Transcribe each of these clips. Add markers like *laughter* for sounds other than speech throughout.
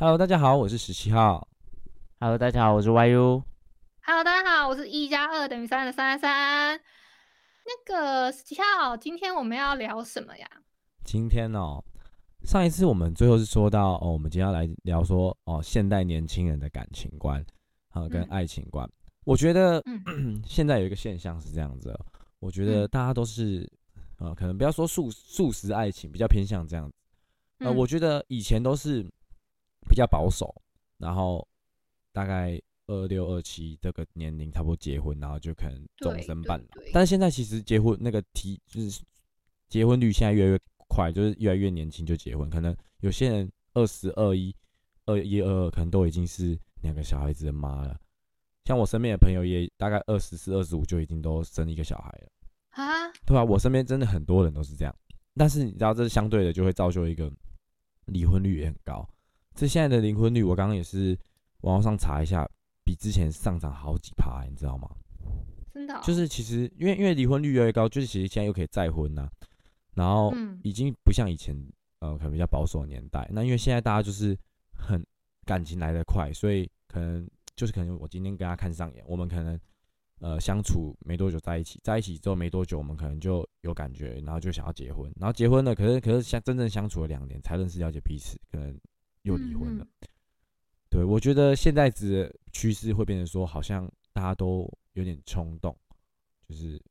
Hello，大家好，我是十七号。Hello，大家好，我是 YU。Hello，大家好，我是一加二等于三的三三。那个十七号，今天我们要聊什么呀？今天哦，上一次我们最后是说到哦，我们今天要来聊说哦，现代年轻人的感情观啊跟嗯爱情观。我觉得、嗯 *clears throat* 现在有一个现象是这样子哦，我觉得嗯大家都是呃，可能不要说素素食爱情，比较偏向这样子。呃，嗯我觉得以前都是比较保守，然后大概二六二七这个年龄差不多结婚，然后就可能终身伴郎。但是现在其实结婚那个提就是结婚率现在越来越快，就是越来越年轻就结婚，可能有些人二十二一、二一、二二，可能都已经是两个小孩子的妈了。像我身边的朋友也大概二十四、二十五就已经都生一个小孩了。啊，对啊，我身边真的很多人都是这样，但是你知道，这是相对的就会造就一个离婚率也很高。这现在的离婚率，我刚刚也是网络上查一下，比之前上涨好几趴，你知道吗？真的哦、就是其实因为因为离婚率越来越高，就是其实现在又可以再婚呐、然后嗯已经不像以前呃可能比较保守的年代。那因为现在大家就是很感情来得快，所以可能就是可能我今天跟他看上眼，我们可能呃相处没多久在一起，在一起之后没多久，我们可能就有感觉，然后就想要结婚，然后结婚了，可是可是相真正相处了两年才认识了解彼此，可能又离婚了。嗯对，我觉得现在子的趋势会变成说，好像大家都有点冲动，就是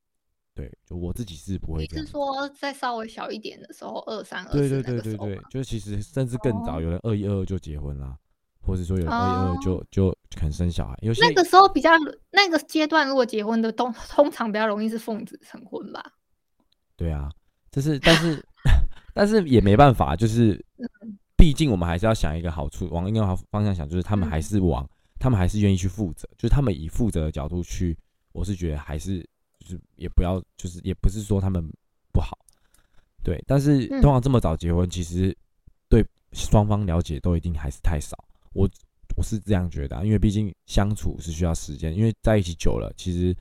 对，就我自己是不会你是。说在稍微小一点的时候，二三二对对对对对就是其实甚至更早，哦有人二一二二就结婚啦，或者说有人二一二哦就就肯生小孩，有些那个时候比较那个阶段，如果结婚的通通常比较容易是奉子成婚吧？对啊，就是但是 *laughs* 但是也没办法，就是嗯毕竟我们还是要想一个好处，往一个好方向想，就是他们还嗯。是往他们还是愿意去负责，就是他们以负责的角度去，我是觉得还是就是也不要就是也不是说他们不好，对，但是嗯。通常这么早结婚，其实对双方了解都一定还是太少，我我是这样觉得、啊，因为毕竟相处是需要时间，因为在一起久了，其实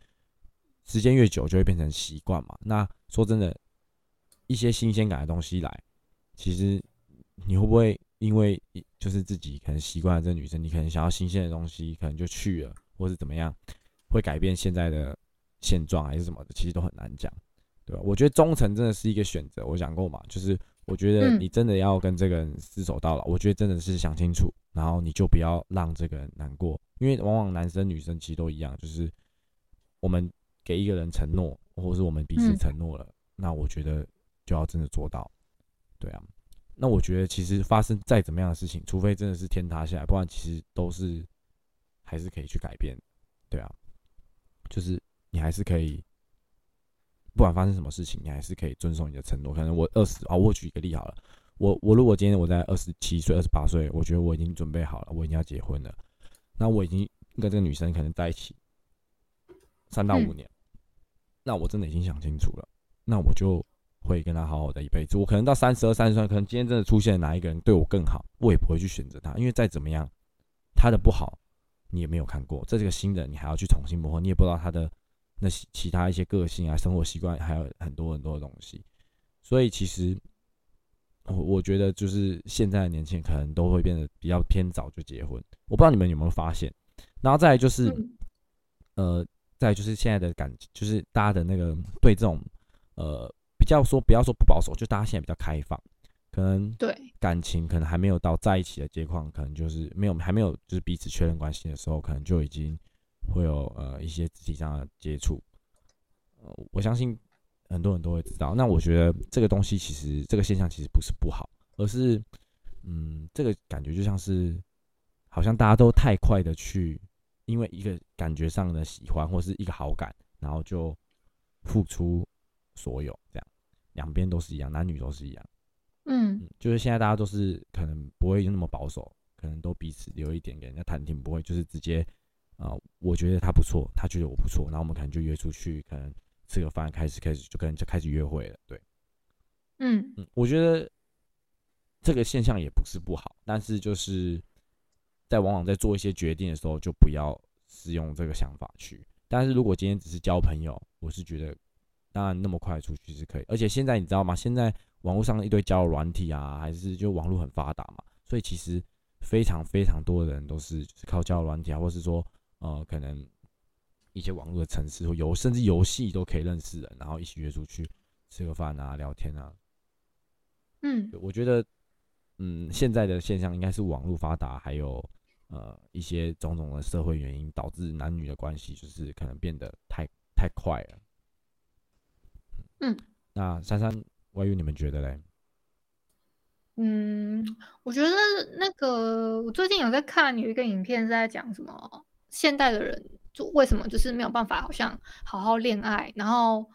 时间越久就会变成习惯嘛。那说真的，一些新鲜感的东西来，其实你会不会因为一就是自己可能习惯了这个女生，你可能想要新鲜的东西，可能就去了，或是怎么样，会改变现在的现状还是什么的，其实都很难讲，对吧？我觉得忠诚真的是一个选择，我讲过嘛，就是我觉得嗯你真的要跟这个人厮守到老，我觉得真的是想清楚，然后你就不要让这个人难过，因为往往男生女生其实都一样，就是我们给一个人承诺，或是我们彼此嗯承诺了，那我觉得就要真的做到，对啊。那我觉得其实发生再怎么样的事情，除非真的是天塌下来，不然其实都是还是可以去改变，对啊。就是你还是可以，不管发生什么事情，你还是可以遵守你的承诺。可能我二十啊，我举一个例好了，我我如果今天我在二十七岁、二十八岁，我觉得我已经准备好了，我已经要结婚了，那我已经跟这个女生可能在一起三到五嗯年，那我真的已经想清楚了，那我就会跟他好好的一辈子。我可能到三十二、三十岁，可能今天真的出现哪一个人对我更好，我也不会去选择他，因为再怎么样，他的不好你也没有看过，这是个新人，你还要去重新磨合，你也不知道他的那些其他一些个性啊、生活习惯，还有很多很多的东西。所以其实我我觉得就是现在的年轻人可能都会变得比较偏早就结婚，我不知道你们有没有发现。然后再来就是，嗯呃，再就是现在的感，就是大家的那个对这种呃比较说不要说不保守，就大家现在比较开放。可能对，感情可能还没有到在一起的阶况，可能就是没有还没有就是彼此确认关系的时候，可能就已经会有呃一些肢体上的接触。呃，我相信很多人都会知道。那我觉得这个东西其实这个现象其实不是不好，而是嗯，这个感觉就像是好像大家都太快的去因为一个感觉上的喜欢或是一个好感，然后就付出所有这样，两边都是一样，男女都是一样。嗯嗯，就是现在大家都是可能不会那么保守，可能都彼此留一点给人家谈听，不会就是直接啊、呃我觉得他不错，他觉得我不错，然后我们可能就约出去，可能吃个饭，开始开始就跟人就开始约会了。对，嗯嗯，我觉得这个现象也不是不好，但是就是在往往在做一些决定的时候，就不要使用这个想法去。但是如果今天只是交朋友，我是觉得，当然那么快出去是可以，而且现在你知道吗？现在网络上一堆交友软体啊，还是就网络很发达嘛，所以其实非常非常多的人都是就是靠交友软体啊，或是说呃可能一些网络的城市或游甚至游戏都可以认识人，然后一起约出去吃个饭啊、聊天啊。嗯我觉得，嗯，现在的现象应该是网络发达，还有呃一些种种的社会原因，导致男女的关系就是可能变得太太快了。嗯，那珊珊、外遇，你们觉得嘞？嗯，我觉得那个我最近有在看有一个影片是在讲什么现代的人就为什么就是没有办法好像好好恋爱，然后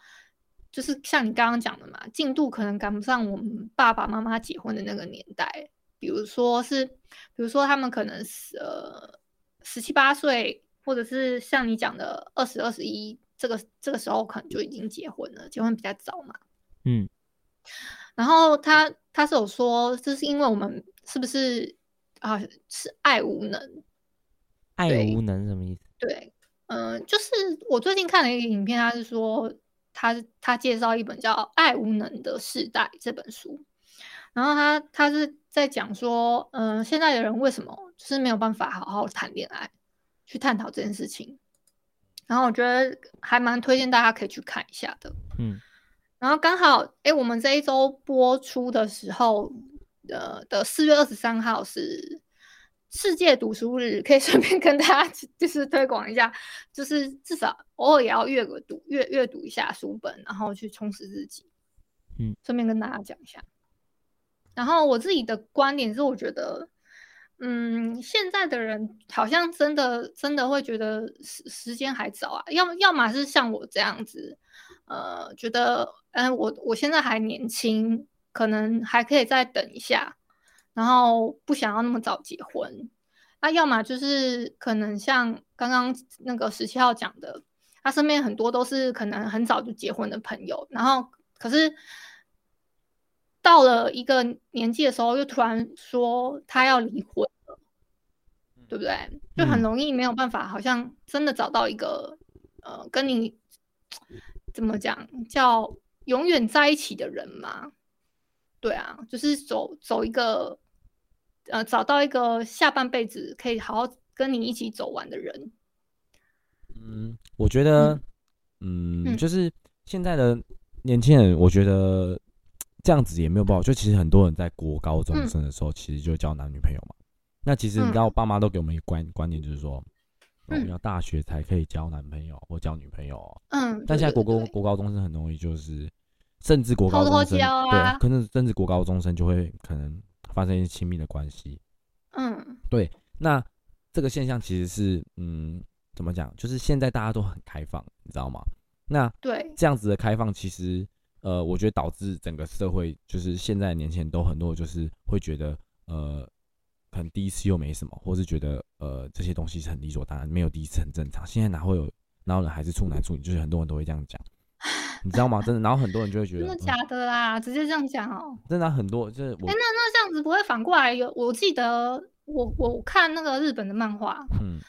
就是像你刚刚讲的嘛，进度可能赶不上我们爸爸妈妈结婚的那个年代，比如说是，比如说他们可能是呃十七八岁，或者是像你讲的二十二十一，这个这个时候可能就已经结婚了，结婚比较早嘛。嗯，然后他他是有说，这是因为我们是不是啊是爱无能？爱无能什么意思？对，嗯、就是我最近看了一个影片，他是说他他介绍一本叫《爱无能的世代》这本书，然后他他是在讲说，嗯、现在的人为什么就是没有办法好好谈恋爱，去探讨这件事情。然后我觉得还蛮推荐大家可以去看一下的。嗯，然后刚好，哎，我们这一周播出的时候，呃的四月二十三号是世界读书日，可以顺便跟大家就是推广一下，就是至少偶尔也要阅个读阅阅读一下书本，然后去充实自己。嗯，顺便跟大家讲一下。然后我自己的观点是，我觉得，嗯，现在的人好像真的真的会觉得时时间还早啊，要要么是像我这样子，呃，觉得，嗯、我我现在还年轻，可能还可以再等一下，然后不想要那么早结婚。那要么就是可能像刚刚那个十七号讲的，他身边很多都是可能很早就结婚的朋友，然后可是到了一个年纪的时候，又突然说他要离婚了，对不对？就很嗯容易没有办法，好像真的找到一个呃，跟你怎么讲叫永远在一起的人嘛？对啊，就是走走一个呃，找到一个下半辈子可以好好跟你一起走完的人。嗯，我觉得，嗯，嗯就是现在的年轻人，我觉得这样子也没有不好。就其实很多人在国高中嗯生的时候，其实就交男女朋友嘛。那其实你知道，爸妈都给我们一个观观念，就是说，我，嗯要大学才可以交男朋友或交女朋友哦。嗯，但现在国高国高中生很容易就是，甚至国高中生对，可能甚至国高中生就会可能发生一些亲密的关系。嗯对那这个现象其实是，嗯，怎么讲？就是现在大家都很开放，你知道吗？那对，这样子的开放，其实，呃，我觉得导致整个社会，就是现在的年轻人都很多，就是会觉得，呃，可能第一次又没什么，或是觉得，呃，这些东西是很理所当然，没有第一次很正常。现在哪会有，哪有人还是处男处女？就是很多人都会这样讲，*laughs* 你知道吗？真的，然后很多人就会觉得，嗯真的假的啦？直接这样讲哦。真的啊很多，就是我哎，那，那这样子不会反过来有？我记得我我看那个日本的漫画，嗯，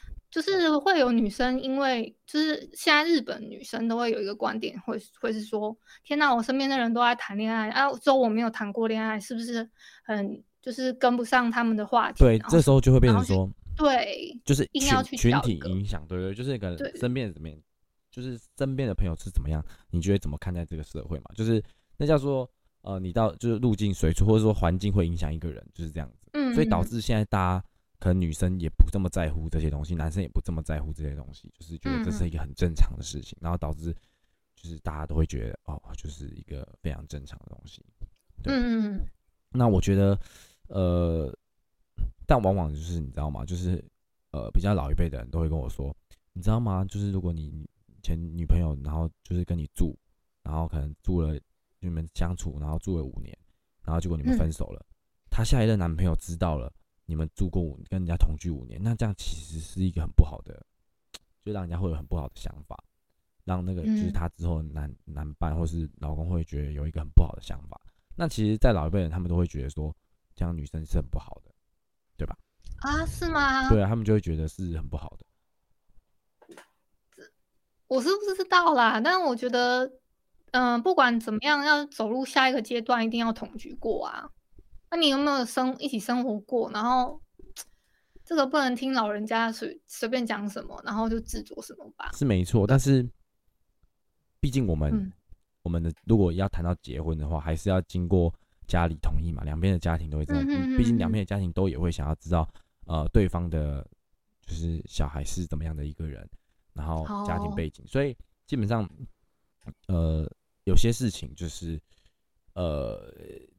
就是会有女生，因为就是现在日本女生都会有一个观点，会会是说，天呐，我身边的人都在谈恋爱，啊，只有我没有谈过恋爱，是不是很就是跟不上他们的话题？对，这时候就会变成说，对，就是群硬要去群体影响，对对，就是可能身边的怎么样，就是身边的朋友是怎么样，你觉得怎么看待这个社会嘛？就是那叫做呃，你到就是路径随处，或者说环境会影响一个人，就是这样子。嗯，所以导致现在大家可能女生也不这么在乎这些东西，男生也不这么在乎这些东西，就是觉得这是一个很正常的事情，然后导致就是大家都会觉得哦，就是一个非常正常的东西。对嗯嗯那我觉得，呃，但往往就是你知道吗？就是呃，比较老一辈的人都会跟我说，你知道吗？就是如果你前女朋友，然后就是跟你住，然后可能住了你们相处，然后住了五年，然后结果你们嗯分手了，她下一任男朋友知道了你们住过五跟人家同居五年，那这样其实是一个很不好的，*tsk* 就让人家会有很不好的想法，让那个就是他之后男男伴或是老公会觉得有一个很不好的想法。那其实，在老一辈人，他们都会觉得说，这样女生是很不好的，对吧？啊，是吗？对啊，他们就会觉得是很不好的。我是不知道啦，但我觉得，嗯、不管怎么样，要走入下一个阶段，一定要同居过啊。那你有没有生一起生活过？然后这个不能听老人家随随便讲什么，然后就执着什么吧。是没错，但是毕竟我们、嗯我们的如果要谈到结婚的话，还是要经过家里同意嘛，两边的家庭都会这样，嗯哼哼毕竟两边的家庭都也会想要知道，呃，对方的就是小孩是怎么样的一个人，然后家庭哦背景，所以基本上，呃，有些事情就是，呃，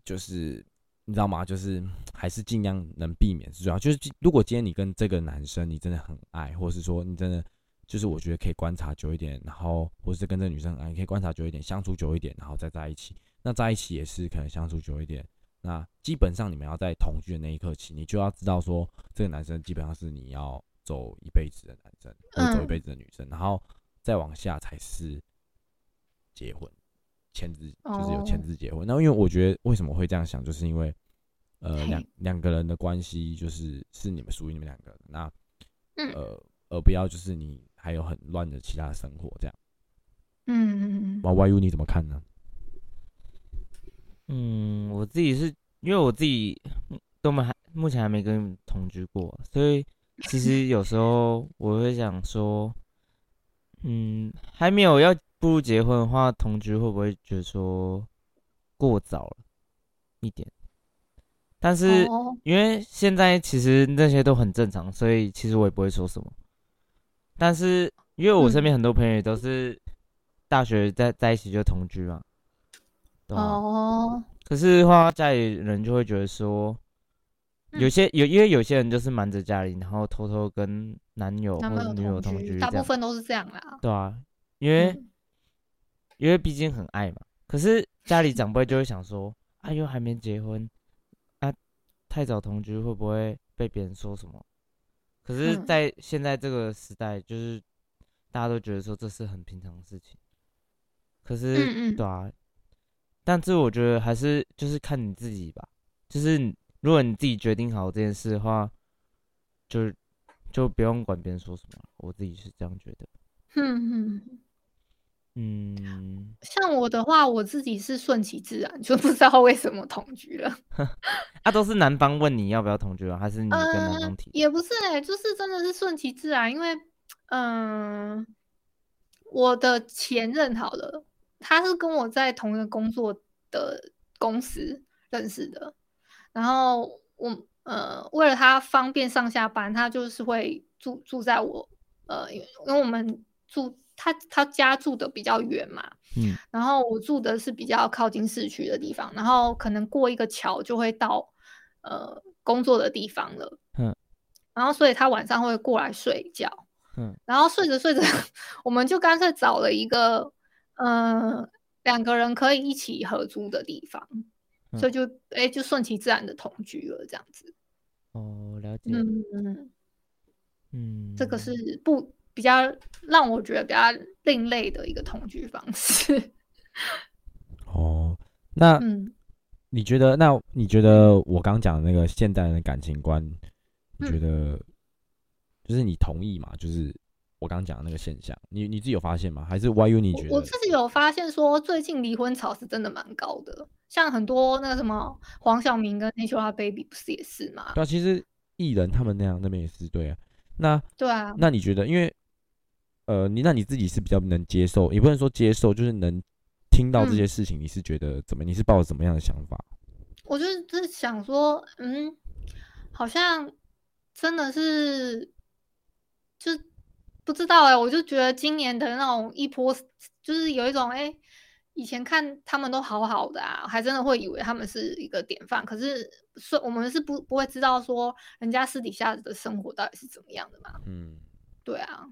就是你知道吗？就是还是尽量能避免是最好。就是如果今天你跟这个男生你真的很爱，或是说你真的就是我觉得可以观察久一点，然后或是跟这个女生很爱，你可以观察久一点，相处久一点，然后再在一起。那在一起也是可能相处久一点。那基本上你们要在同居的那一刻起，你就要知道说这个男生基本上是你要走一辈子的男生，或者走一嗯辈子的女生，然后再往下才是结婚，签字就是有签哦字结婚。那因为我觉得为什么会这样想，就是因为呃嘿两两个人的关系就是是你们属于你们两个人，那嗯呃而不要就是你还有很乱的其他的生活这样。嗯嗯嗯哇 Y U 你怎么看呢？嗯，我自己是因为我自己嗯都没还目前还没跟你们同居过，所以其实有时候我会想说，嗯，还没有要步入结婚的话，同居会不会觉得说过早了一点？但是哦，因为现在其实那些都很正常，所以其实我也不会说什么。但是因为我身边很多朋友也都是大学在在一起就同居嘛，哦，可是的话，家里人就会觉得说，嗯。有些有因为有些人就是瞒着家里，然后偷偷跟男友或者女友同居，大部分都是这样啦。对啊，因为、嗯因为毕竟很爱嘛。可是家里长辈就会想说，啊，又还没结婚，啊，太早同居会不会被别人说什么？可是，嗯在现在这个时代，就是大家都觉得说这是很平常的事情。可是，嗯嗯对啊，但这我觉得还是就是看你自己吧。就是如果你自己决定好这件事的话，就就不用管别人说什么。我自己是这样觉得。嗯嗯，嗯，像我的话，我自己是顺其自然，就不知道为什么同居了。*laughs* 啊，都是男方问你要不要同居啊，还是你跟男呃方提？也不是哎、就是真的是顺其自然，因为嗯、我的前任好了，他是跟我在同一个工作的公司认识的，然后我呃为了他方便上下班，他就是会住住在我呃，因为我们住他他家住的比较远嘛，嗯，然后我住的是比较靠近市区的地方，然后可能过一个桥就会到呃工作的地方了。嗯，然后所以他晚上会过来睡觉。嗯，然后睡着睡着，*laughs* 我们就干脆找了一个呃两个人可以一起合租的地方，嗯所以就哎就顺其自然的同居了这样子。哦，了解。嗯嗯，嗯，这个是不比较让我觉得比较另类的一个同居方式。哦，那 *laughs* 嗯你觉得？那你觉得我刚讲的那个现代人的感情观，你嗯觉得就是你同意吗？就是我刚讲的那个现象，你你自己有发现吗？还是 YU 你觉得我我自？己有发现说，最近离婚潮是真的蛮高的，像很多那个什么黄晓明跟 Angelababy 不是也是吗？对啊，其实艺人他们那样那边也是对啊。那对啊，那你觉得，因为呃，你那你自己是比较能接受，也不能说接受，就是能听到这嗯些事情，你是觉得怎么？你是抱着怎么样的想法？我就是想说，嗯，好像真的是，就不知道哎、我就觉得今年的那种一波，就是有一种哎、以前看他们都好好的啊，还真的会以为他们是一个典范，可是是我们是不不会知道说人家私底下的生活到底是怎么样的嘛。嗯，对啊，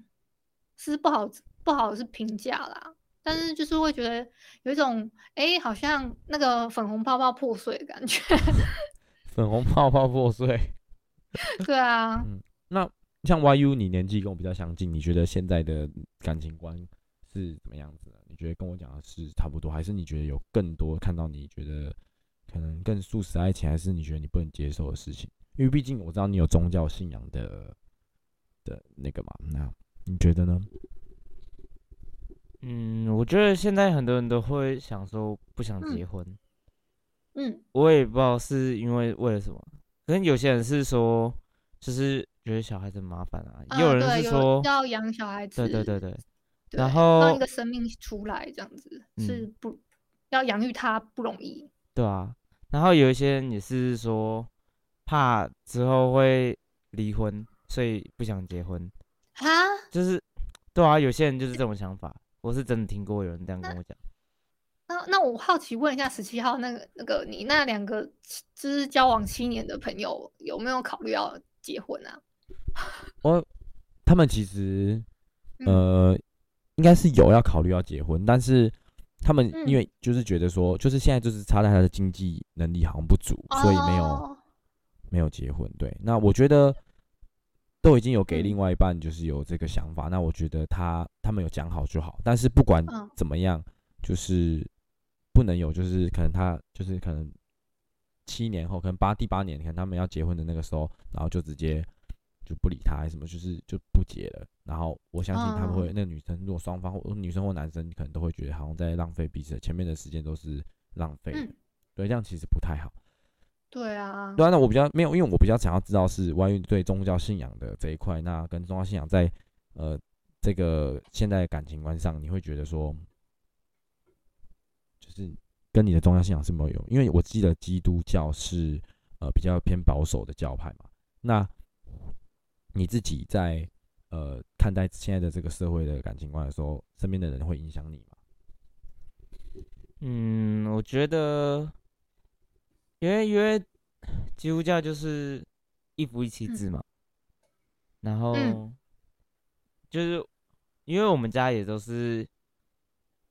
是不好不好是评价啦，但是就是会觉得有一种哎、诶好像那个粉红泡泡破碎的感觉。*laughs* 粉红泡泡破碎。*laughs* 对啊，嗯那像 YU，你年纪跟我比较相近，你觉得现在的感情观是怎么样子的？你觉得跟我讲的是差不多，还是你觉得有更多看到你觉得可能更素食爱情，还是你觉得你不能接受的事情？因为毕竟我知道你有宗教信仰的的那个嘛，那你觉得呢？嗯，我觉得现在很多人都会想说不想嗯结婚，嗯我也不知道是因为为了什么，可能有些人是说就是觉得小孩子很麻烦啊，啊也有人对是说，要养小孩子，对对对对，对然后让一个生命出来这样子、嗯是不要养育他不容易。对啊，然后有一些人也是说怕之后会离婚，所以不想结婚，啊，就是对啊，有些人就是这种想法，我是真的听过有人这样跟我讲。那那我好奇问一下，十七号那个那个你那两个就是交往七年的朋友，有没有考虑要结婚啊？我 *laughs* 他们其实嗯呃，应该是有要考虑要结婚，但是他们嗯因为就是觉得说，就是现在就是差在他的经济能力好像不足，所以没有哦没有结婚。对，那我觉得都已经有给嗯另外一半就是有这个想法，那我觉得他他们有讲好就好。但是不管嗯怎么样，就是不能有就是可能他就是可能七年后，可能八第八年，可能他们要结婚的那个时候，然后就直接就不理他，还是什么，就是就不结了。然后我相信他们会，嗯那个女生如果双方或女生或男生可能都会觉得好像在浪费彼此前面的时间都是浪费对，这样其实不太好。对啊，对啊，那我比较没有，因为我比较想要知道是关于对宗教信仰的这一块，那跟宗教信仰在呃这个现在的感情观上，你会觉得说，就是跟你的宗教信仰是没有有，因为我记得基督教是呃比较偏保守的教派嘛，那你自己在呃看待现在的这个社会的感情观的时候，身边的人会影响你吗？嗯，我觉得，因为因为基督教就是一夫一妻制嘛，然后嗯。就是因为我们家也都是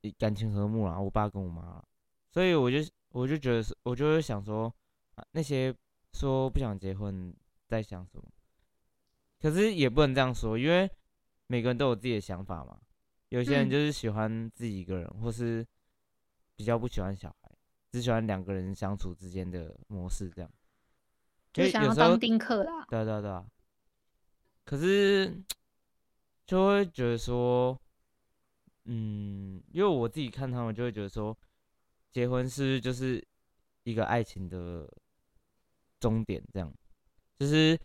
以感情和睦啦，我爸跟我妈，所以我就我就觉得是，我就会想说，啊那些说不想结婚在想什么，可是也不能这样说，因为每个人都有自己的想法嘛，有些人嗯。就是喜欢自己一个人，或是比较不喜欢小孩，只喜欢两个人相处之间的模式这样。因就为有时候想要当丁克啦。对啊对啊对啊。可是就会觉得说，嗯，因为我自己看他们就会觉得说，结婚是就是一个爱情的终点，这样，就是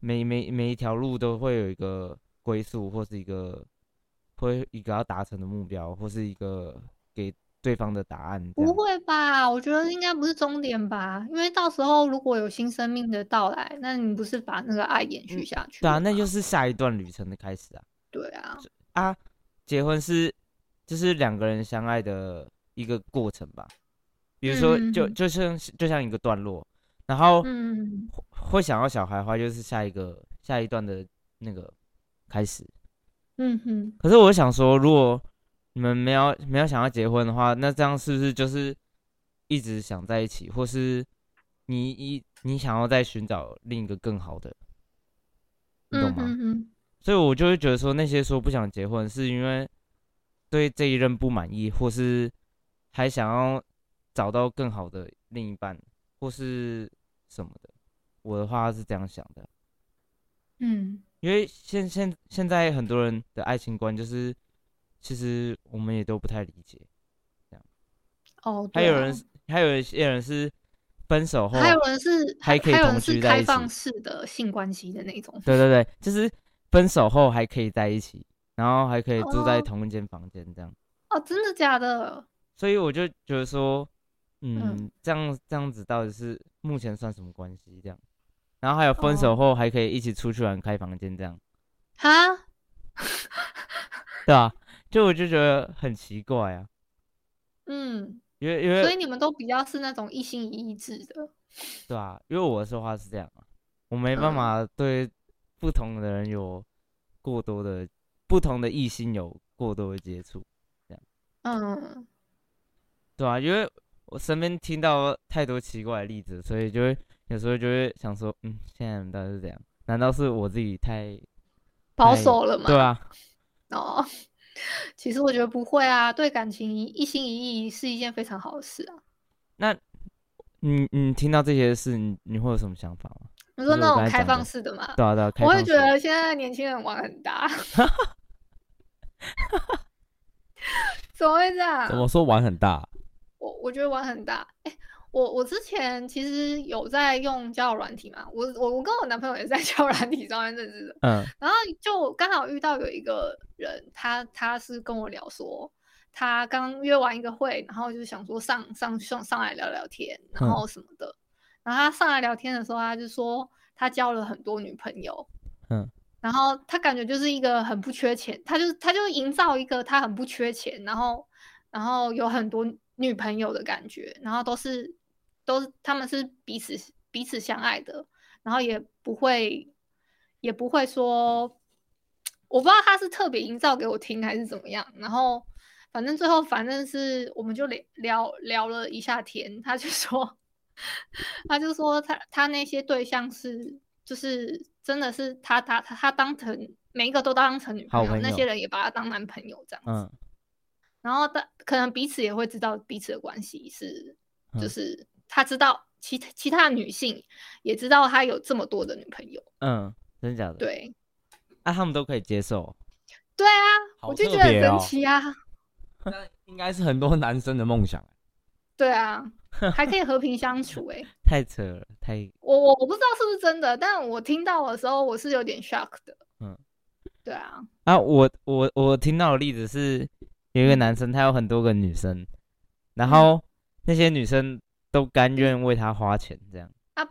每每每一条路都会有一个归宿，或是一个会一个要达成的目标，或是一个给对方的答案，不会吧？我觉得应该不是终点吧，因为到时候如果有新生命的到来，那你不是把那个爱延续嗯下去对啊，那就是下一段旅程的开始啊。对啊，啊，结婚是就是两个人相爱的一个过程吧。比如说，就就像就像一个段落，然后嗯会想要小孩的话，就是下一个下一段的那个开始。嗯哼，可是我想说，如果你们没有没有想要结婚的话，那这样是不是就是一直想在一起，或是你一你想要再寻找另一个更好的，你懂嗯吗？哼哼，所以我就会觉得说，那些说不想结婚，是因为对这一任不满意，或是还想要找到更好的另一半，或是什么的。我的话是这样想的，嗯因为现现现在很多人的爱情观就是，其实我们也都不太理解。哦，对啊还有人，还有一些人是分手后，还有人是还可以同居在一起开放式的性关系的那种，对对对，就是分手后还可以在一起，然后还可以住在哦同一间房间这样。哦，真的假的？所以我就觉得说，嗯，嗯这样这样子到底是目前算什么关系？这样，然后还有分哦手后还可以一起出去玩、开房间这样，哈，*laughs* 对吧、就我就觉得很奇怪啊，嗯，因为因为所以你们都比较是那种一心一意制的，对啊，因为我的说话是这样啊，我没办嗯法对不同的人有过多的不同的异性有过多的接触，嗯，对啊，因为我身边听到太多奇怪的例子，所以就会有时候就会想说，嗯，现在人到底是这样？难道是我自己太保守了吗？对啊？哦，*laughs* 其实我觉得不会啊，对感情一一心一意是一件非常好的事啊。那你你听到这些事，你你会有什么想法吗？你说那种开放式的嘛？对啊对啊，开我会觉得现在年轻人玩很大，*laughs* 怎么会这样？怎么说玩很大？我我觉得玩很大。哎、我我之前其实有在用交友软体嘛，我我我跟我男朋友也是在 *laughs* 交友软体上面认识的。嗯然后就刚好遇到有一个人，他他是跟我聊说，他刚约完一个会，然后就想说上上上上来聊聊天，然嗯后什么的。然后他上来聊天的时候，他就说他交了很多女朋友，嗯，然后他感觉就是一个很不缺钱，他就他就营造一个他很不缺钱，然后然后有很多女朋友的感觉，然后都是都是他们是彼此彼此相爱的，然后也不会也不会说，我不知道他是特别营造给我听还是怎么样，然后反正最后反正是我们就聊聊聊了一下天，他就说 *laughs* 他就说他他那些对象是就是真的是他他他他当成每一个都当成女朋友，那些人也把他当男朋友这样子。嗯然后但可能彼此也会知道彼此的关系是，就嗯是他知道其他其他女性也知道他有这么多的女朋友，嗯，真的假的？，对啊，他们都可以接受。对啊，好我就觉得很神奇啊，*laughs* 那应该是很多男生的梦想。对啊，还可以和平相 *laughs* 处哎、太扯了，太我我我不知道是不是真的，但我听到的时候我是有点 shock 的，嗯，对啊，啊！我我我听到的例子是，有一个男生他有很多个女生，然后那些女生都甘愿为他花钱，这样啊，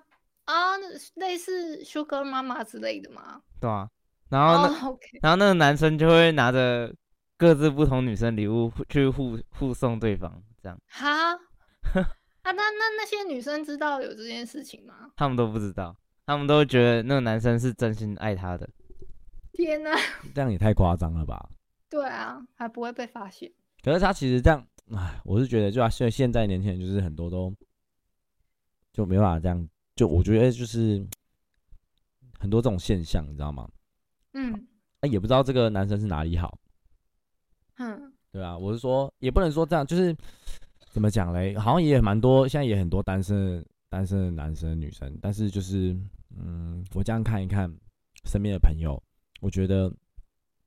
啊类似 Sugar 妈妈之类的吗？对啊。然后那、哦，OK，然后那个男生就会拿着各自不同女生礼物去互互送对方，这样哈，*laughs* 啊，那那那些女生知道有这件事情吗？他们都不知道，他们都觉得那个男生是真心爱她的。天哪，这样也太夸张了吧？对啊，还不会被发现。可是他其实这样，唉，我是觉得，就啊，现现在年轻人就是很多都就没办法这样，就我觉得就是很多这种现象，你知道吗？嗯那、也不知道这个男生是哪里好，嗯对啊，我是说，也不能说这样，就是怎么讲嘞？好像也蛮多，现在也很多单身单身的男生女生，但是就是，嗯，我这样看一看身边的朋友，我觉得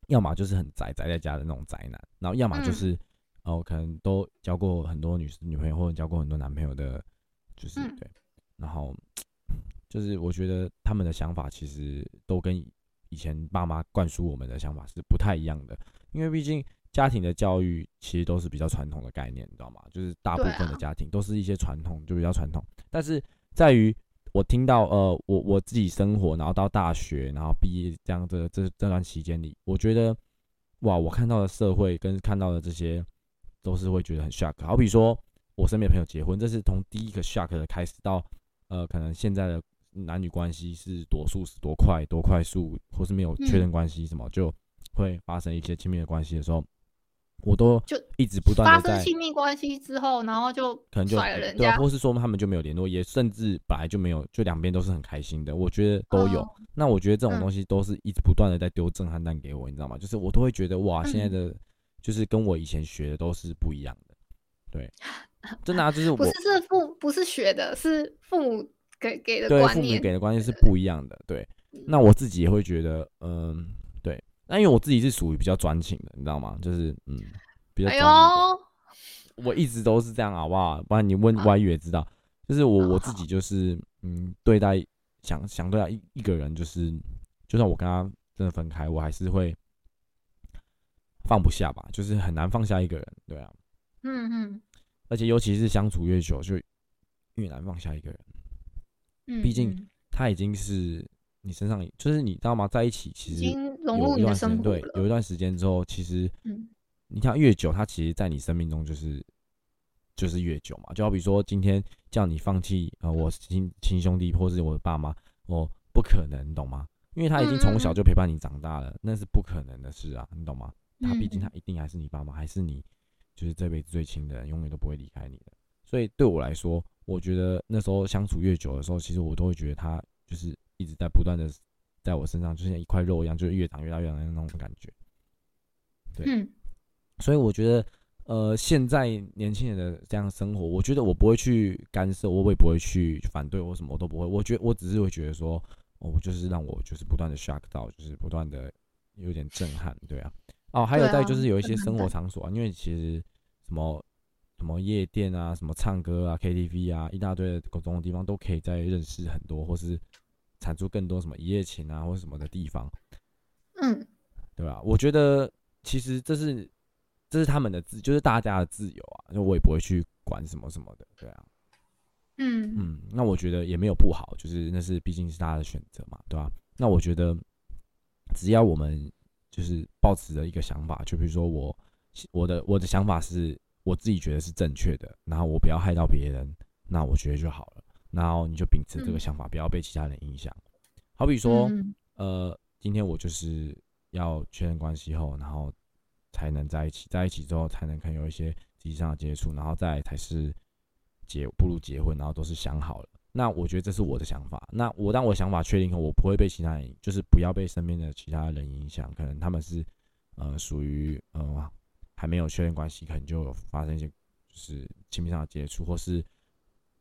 要么就是很宅宅在家的那种宅男，然后要么就嗯是、哦，可能都交过很多女女朋友或者交过很多男朋友的，就是、嗯对，然后就是我觉得他们的想法其实都跟以前爸妈灌输我们的想法是不太一样的，因为毕竟家庭的教育其实都是比较传统的概念，你知道吗？就是大部分的啊家庭都是一些传统，就比较传统。但是在于我听到呃，我我自己生活，然后到大学，然后毕业这样的这这段期间里，我觉得哇，我看到的社会跟看到的这些都是会觉得很 shock。好比说我身边朋友结婚，这是从第一个 shock 的开始到呃，可能现在的男女关系是多速是、多快、多快速，或是没有确认关系什么，就会发生一些亲密的关系的时候，我都就一直不断发生亲密关系之后，然后就可能就甩了人对啊，家，或是说他们就没有联络，也甚至本来就没有，就两边都是很开心的，我觉得都有。哦那我觉得这种嗯东西都是一直不断的在丢震撼弹给我，你知道吗？就是我都会觉得哇，现在嗯的就是跟我以前学的都是不一样的，对，*laughs* 真的啊，就是我不是是父不是学的，是父母给给的对父母。给的观念是不一样的，对。那我自己也会觉得，嗯，对。那因为我自己是属于比较专情的，你知道吗？就是嗯，比较哎。呦，我一直都是这样，好不好？不然你问好 Y 也知道，就是我我自己就是嗯，对待想想对待一一个人，就是就算我跟他真的分开，我还是会放不下吧，就是很难放下一个人，对啊。嗯嗯，而且尤其是相处越久，就越难放下一个人。嗯毕竟嗯他已经是你身上，就是你知道吗？在一起其已实经融入你的生活对，有。一段时间之后，其实嗯你看越久，他其实在你生命中就是就是越久嘛。就好比说今天叫你放弃呃我亲亲兄弟或是我的爸妈，我不可能，你懂吗？因为他已经从小就陪伴你长大了，那是不可能的事啊，你懂吗？他毕竟他嗯一定还是你爸妈，还是你就是这辈子最亲的人，永远都不会离开你的。所以对我来说，我觉得那时候相处越久的时候，其实我都会觉得他就是一直在不断的在我身上，就像一块肉一样，就是越长越大越长的那种感觉。对嗯所以我觉得，呃，现在年轻人的这样生活，我觉得我不会去干涉，我也不会去反对，我什么我都不会。我觉我只是会觉得说，哦，我就是让我就是不断的 shock 到，就是不断的有点震撼，对啊。哦，还有对啊再就是有一些生活场所啊，因为其实什么什么夜店啊，什么唱歌啊、KTV 啊，一大堆的各种地方都可以在认识很多，或是产出更多什么一夜情啊，或者什么的地方。嗯。对吧、我觉得其实这是这是他们的自，就是大家的自由啊，那我也不会去管什么什么的，对啊，嗯。嗯，那我觉得也没有不好，就是那是毕竟是大家的选择嘛，对吧、那我觉得只要我们就是抱持着一个想法，就比如说我我的我的想法是我自己觉得是正确的，然后我不要害到别人，那我觉得就好了，然后你就秉持这个嗯想法，不要被其他人影响。好比说，嗯呃，今天我就是要确认关系后，然后才能在一起，在一起之后才能可能有一些实际上的接触，然后再来才是结步入结婚，然后都是想好了。那我觉得这是我的想法。那我当我想法确定后，我不会被其他人，就是不要被身边的其他人影响。可能他们是呃属于呃还没有确认关系，可能就发生一些就是亲密上的接触，或是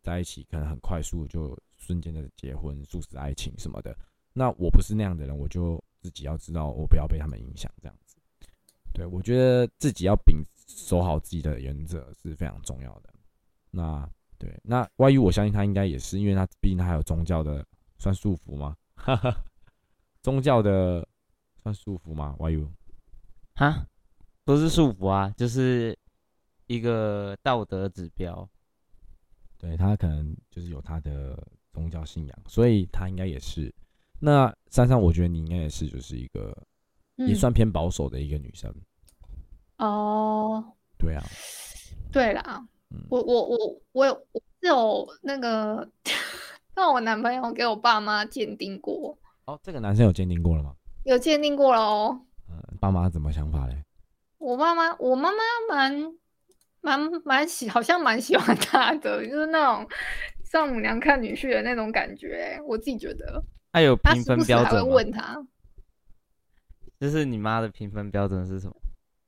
在一起可能很快速就瞬间的结婚、速食爱情什么的。那我不是那样的人，我就自己要知道，我不要被他们影响，这样子。对我觉得自己要秉守好自己的原则是非常重要的。那对，那 YU 我相信他应该也是，因为他毕竟他还有宗教的算束缚吗？哈哈，宗教的算束缚吗？YU 哈，不是束缚啊，就是一个道德指标。对他可能就是有他的宗教信仰，所以他应该也是。那珊珊，我觉得你应该也是，就是一个也嗯算偏保守的一个女生。哦，对啊，对啦，嗯我我我我有我是有那个 *laughs* 让我男朋友给我爸妈鉴定过，哦，这个男生有鉴定过了吗？有鉴定过了哦。呃，爸妈怎么想法嘞？我爸妈，我妈妈蛮蛮蛮喜，好像蛮喜欢他的，就是那种丈母娘看女婿的那种感觉。我自己觉得，还有评分标准吗？问他。就是你妈的评分标准是什么？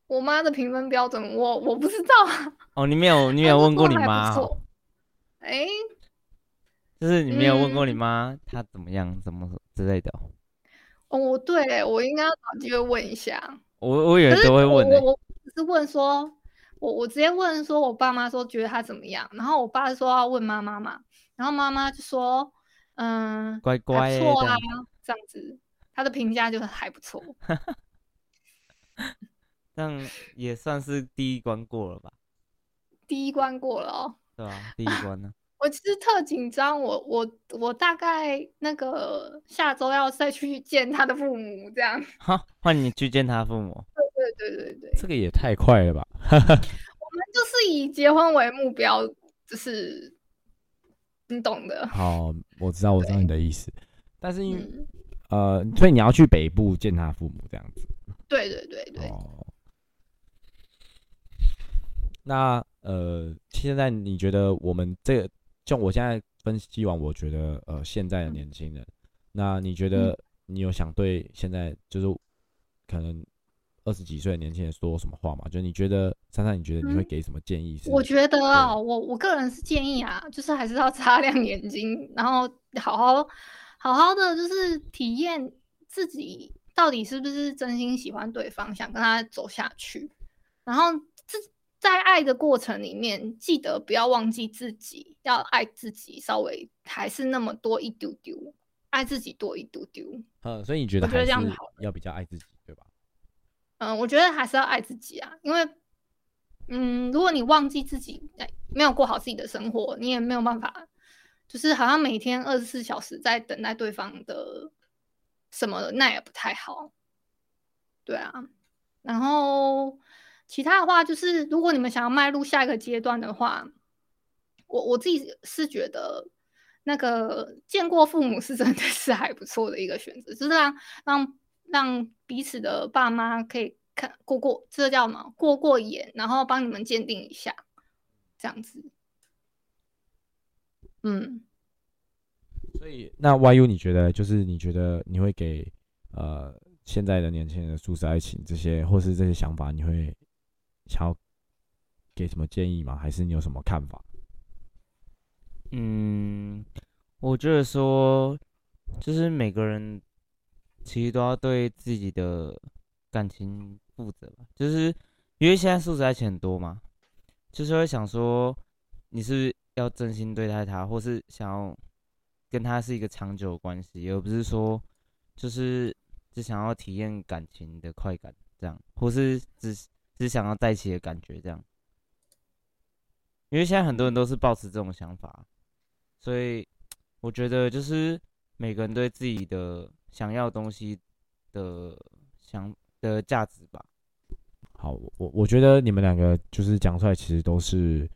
我妈的评分标准，我我不知道啊。*laughs* 哦，你没有，你没有问过你妈。哎、就是你没有问过你嗯妈她怎么样，怎么之类的哦。对我应该要找机会问一下。我我以为可是都会问呢、我我我只是问说，我我直接问说，我爸妈说觉得他怎么样，然后我爸说要问妈妈嘛，然后妈妈就说，嗯，乖乖错啊欸这样，这样子，他的评价就是还不错。*laughs* 这样也算是第一关过了吧？第一关过了哦，对啊、第一关呢？*laughs* 我其实特紧张，我我我大概那个下周要再去见他的父母，这样。好，换你去见他父母。对对对对，这个也太快了吧！*laughs* 我们就是以结婚为目标，就是你懂的。*laughs* 好，我知道，我知道你的意思。但是因为、嗯，呃，所以你要去北部见他父母这样子。对对对对，哦。那呃，现在你觉得我们这个，就我现在分析完，我觉得呃，现在的年轻人，那你觉得你有想对现在就是可能二十几岁的年轻人说什么话吗？就是你觉得珊珊，你觉得你会嗯给什么建议是？我觉得啊，我我个人是建议啊，就是还是要擦亮眼睛，然后好好好好的就是体验自己到底是不是真心喜欢对方，想跟他走下去。然后自在爱的过程里面，记得不要忘记自己，要爱自己，稍微还是那么多一丢丢，爱自己多一丢丢。嗯，所以你觉得我觉得这样子好要比较爱自己，对吧？嗯，我觉得还是要爱自己啊，因为嗯，如果你忘记自己哎没有过好自己的生活，你也没有办法，就是好像每天二十四小时在等待对方的什么的，那也不太好。对啊，然后其他的话就是，如果你们想要迈入下一个阶段的话，我我自己是觉得那个见过父母是真的是还不错的一个选择，就是让让让彼此的爸妈可以看过过，这叫什么？过过眼，然后帮你们鉴定一下，这样子。嗯，所以那 YU 你觉得就是你觉得你会给呃现在的年轻人的素食爱情这些或是这些想法，你会想要给什么建议吗？还是你有什么看法？嗯，我觉得说，就是每个人其实都要对自己的感情负责吧。就是因为现在素质爱情很多嘛，就是会想说，你是要真心对待他，或是想要跟他是一个长久的关系，而不是说就是只想要体验感情的快感这样，或是只只想要在一起的感觉这样。因为现在很多人都是抱持这种想法，所以我觉得就是每个人对自己的想要东西的想的价值吧。好，我我我觉得你们两个就是讲出来，其实都是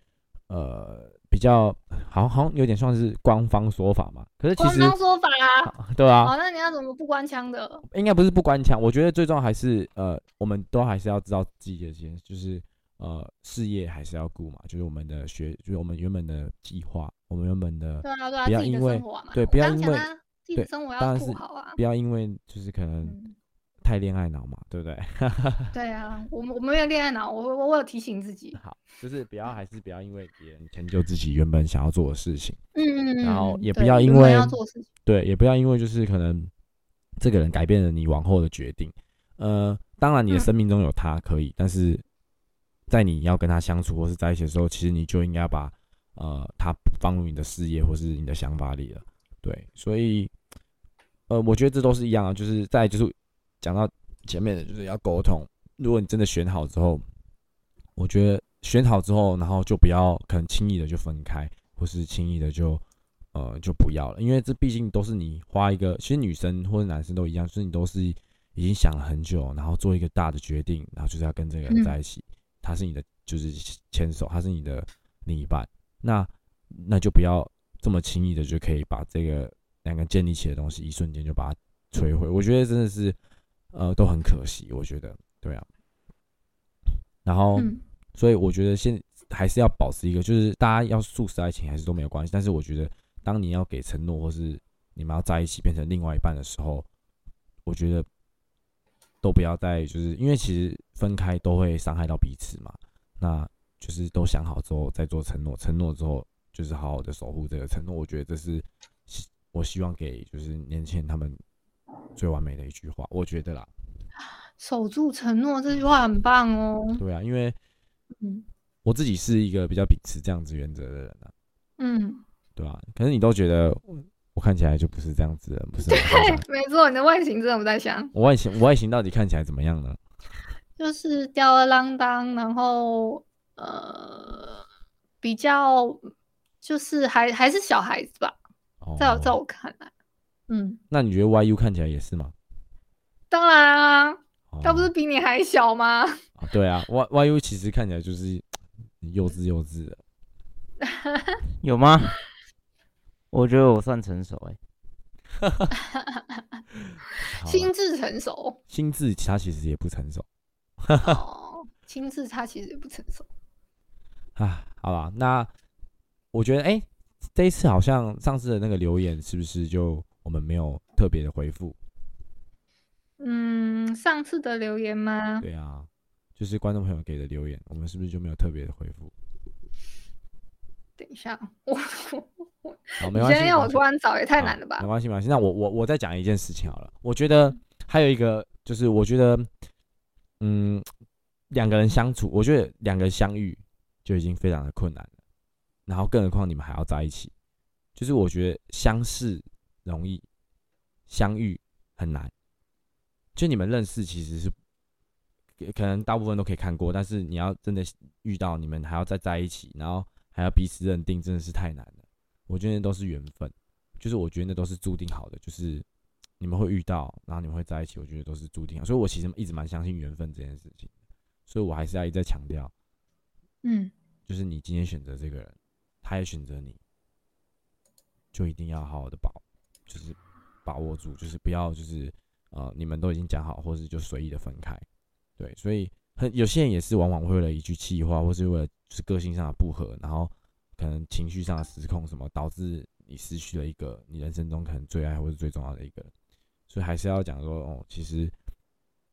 呃比较好像好像有点算是官方说法嘛。可是其实官方说法啊。*laughs* 对啊，好，那你要怎么不关枪的？应该不是不关枪，我觉得最重要还是呃，我们都还是要知道自己的先，就是呃事业还是要顾嘛，就是我们的学，就是我们原本的计划，我们原本的对啊，对啊，不要因为对不要因为对生活要当然是顾好啊。不要因为就是可能嗯，太恋爱脑嘛，对不对？*laughs* 对啊，我们我们没有恋爱脑，我我我有提醒自己。好，就是不要还是不要因为别人迁就自己原本想要做的事情。嗯嗯嗯。然后也不要因为要做事情。对，也不要因为就是可能这个人改变了你往后的决定。呃，当然你的嗯生命中有他可以，但是在你要跟他相处或是在一起的时候，其实你就应该把呃他放入你的事业或是你的想法里了。对，所以呃，我觉得这都是一样啊，就是在就是讲到前面的，就是要沟通。如果你真的选好之后，我觉得选好之后，然后就不要可能轻易的就分开，或是轻易的就呃就不要了，因为这毕竟都是你花一个，其实女生或者男生都一样，就是你都是已经想了很久，然后做一个大的决定，然后就是要跟这个人嗯在一起，他是你的就是牵手，他是你的另一半，那那就不要这么轻易的就可以把这个两个建立起的东西，一瞬间就把它摧毁，我觉得真的是呃都很可惜，我觉得对啊，然后。嗯所以我觉得现还是要保持一个，就是大家要素食爱情还是都没有关系，但是我觉得当你要给承诺或是你们要在一起变成另外一半的时候，我觉得都不要再就是因为其实分开都会伤害到彼此嘛，那就是都想好之后再做承诺，承诺之后就是好好的守护这个承诺，我觉得这是希我希望给就是年轻人他们最完美的一句话，我觉得啦，守住承诺这句话很棒哦。对啊，因为嗯我自己是一个比较秉持这样子原则的人啊。嗯，对啊、可是你都觉得我看起来就不是这样子的人，不是对？没错，你的外形真的不太像，我外形，我外形到底看起来怎么样呢？就是吊儿郎当，然后呃比较就是还还是小孩子吧，哦，在我在我看来，嗯，那你觉得 YU 看起来也是吗？当然啊，哦他不是比你还小吗？哦对啊，Y YU 其实看起来就是幼稚幼稚的。*laughs* 有吗？我觉得我算成熟 *laughs* 哎、心智成熟心智他其实也不成熟哦，*laughs* 心智他其实也不成熟。啊。好吧，那我觉得哎、这一次好像上次的那个留言是不是就我们没有特别的回复？嗯，上次的留言吗？对啊，就是观众朋友给的留言，我们是不是就没有特别的回复？等一下，我好，没你关系。现在要我突然找也太难了吧没？关系，没关系。那我我我再讲一件事情好了。我觉得还有一个就是，我觉得，嗯，两个人相处，我觉得两个人相遇就已经非常的困难了，然后更何况你们还要在一起，就是我觉得相识容易，相遇很难。就你们认识其实是可能大部分都可以看过，但是你要真的遇到，你们还要再在一起，然后还要彼此认定，真的是太难了。我觉得那都是缘分，就是我觉得那都是注定好的，就是你们会遇到，然后你们会在一起，我觉得都是注定好。所以我其实一直蛮相信缘分这件事情，所以我还是要一再强调，嗯，就是你今天选择这个人，他也选择你，就一定要好好的保，就是把握住，就是不要就是呃，你们都已经讲好，或是就随意的分开。对，所以很有些人也是往往为了一句气话，或是为了就是个性上的不合，然后可能情绪上的失控什么，导致你失去了一个你人生中可能最爱或是最重要的一个人。所以还是要讲说，哦，其实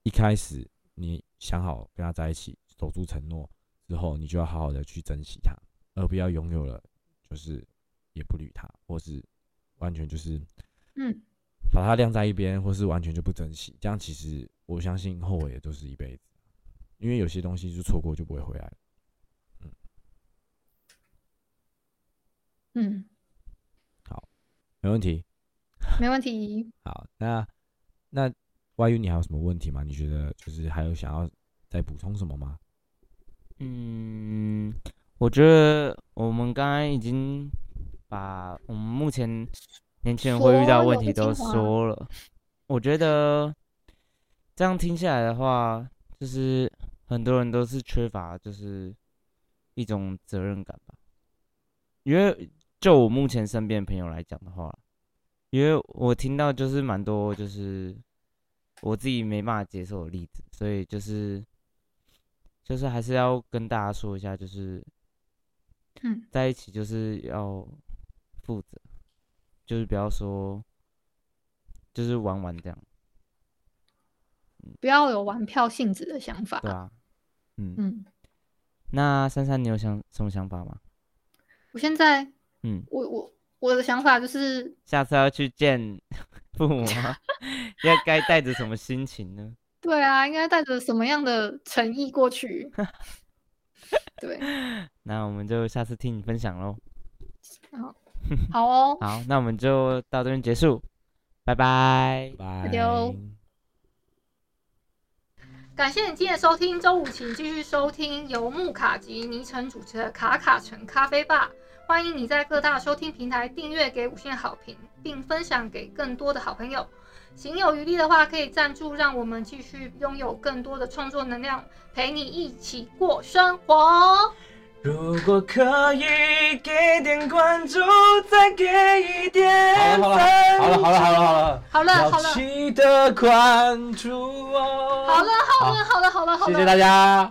一开始你想好跟他在一起，守住承诺之后，你就要好好的去珍惜他，而不要拥有了就是也不理他，或是完全就是嗯把它晾在一边，或是完全就不珍惜。这样其实我相信后悔的都是一辈子，因为有些东西就错过就不会回来了。嗯，嗯，好没问题。没问题。好，那那 YU 你还有什么问题吗？你觉得就是还有想要再补充什么吗？嗯，我觉得我们刚刚已经把我们目前年轻人会遇到问题都说了。我觉得这样听下来的话，就是很多人都是缺乏就是一种责任感吧。因为就我目前身边朋友来讲的话，因为我听到就是蛮多就是我自己没办法接受的例子，所以就是就是还是要跟大家说一下，就是嗯在一起就是要负责，就是不要说就是玩玩这样，不要有玩票性质的想法。对啊，嗯，嗯，那珊珊你有想什么想法吗？我现在，嗯，我我我的想法就是，下次要去见 *laughs* 父母吗？*laughs* 要该带着什么心情呢？*laughs* 对啊，应该带着什么样的诚意过去？对，那我们就下次听你分享喽。好 *laughs* 哦，好，那我们就到这边结束，拜拜。拜拜感谢你今天的收听，周五请继续收听由木卡及尼城主持的卡卡城咖啡吧。欢迎你在各大收听平台订阅、给五星好评，并分享给更多的好朋友。行有余力的话，可以赞助，让我们继续拥有更多的创作能量，陪你一起过生活。如果可以给点关注，再给一点好了好了好了好了好了，好了，记得关注我。好了，好了，好了，好了，好了，谢谢大家。